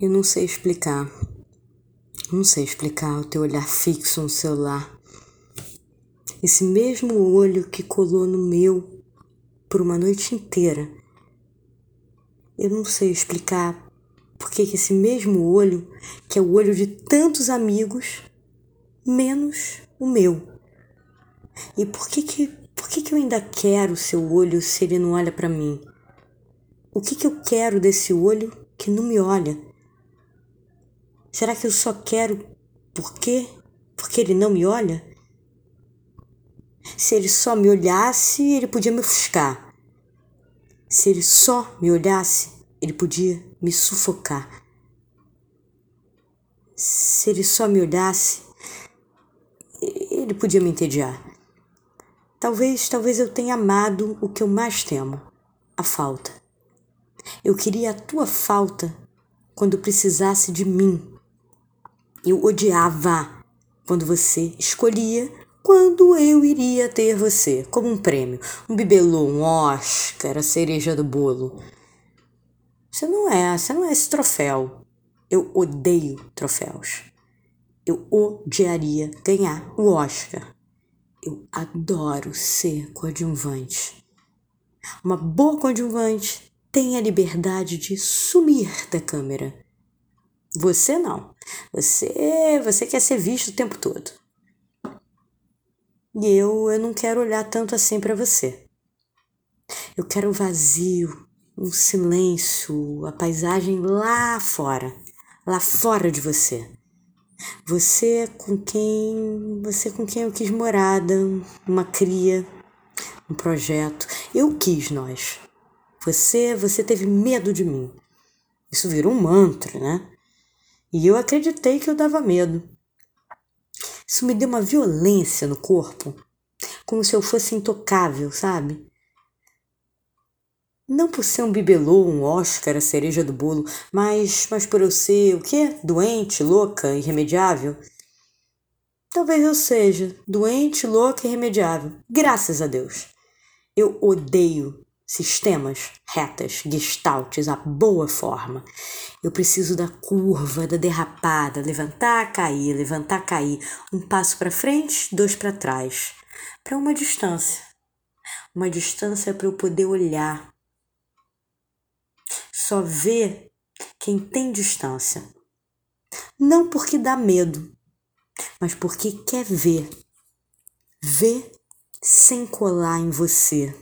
Eu não sei explicar. Não sei explicar o teu olhar fixo no celular. Esse mesmo olho que colou no meu por uma noite inteira. Eu não sei explicar porque que esse mesmo olho, que é o olho de tantos amigos, menos o meu. E por que que, por que que eu ainda quero o seu olho se ele não olha para mim? O que que eu quero desse olho que não me olha? Será que eu só quero por quê? Porque ele não me olha? Se ele só me olhasse, ele podia me ofuscar. Se ele só me olhasse, ele podia me sufocar. Se ele só me olhasse, ele podia me entediar. Talvez, talvez eu tenha amado o que eu mais temo, a falta. Eu queria a tua falta quando precisasse de mim. Eu odiava quando você escolhia quando eu iria ter você, como um prêmio, um bibelô, um Oscar, a cereja do bolo. Você não é, você não é esse troféu. Eu odeio troféus. Eu odiaria ganhar o Oscar. Eu adoro ser coadjuvante. Uma boa coadjuvante tem a liberdade de sumir da câmera. Você não. Você, você quer ser visto o tempo todo. E eu, eu não quero olhar tanto assim para você. Eu quero o vazio, o silêncio, a paisagem lá fora, lá fora de você. Você com quem, você com quem eu quis morada, uma cria, um projeto. Eu quis nós. Você, você teve medo de mim. Isso virou um mantra, né? E eu acreditei que eu dava medo. Isso me deu uma violência no corpo, como se eu fosse intocável, sabe? Não por ser um bibelô, um Oscar, a cereja do bolo, mas, mas por eu ser o quê? Doente, louca, irremediável? Talvez eu seja doente, louca irremediável. Graças a Deus. Eu odeio sistemas, retas, gestaltes, a boa forma. Eu preciso da curva, da derrapada, levantar, cair, levantar, cair, um passo para frente, dois para trás, para uma distância. Uma distância para eu poder olhar. Só ver quem tem distância. Não porque dá medo, mas porque quer ver. Ver sem colar em você.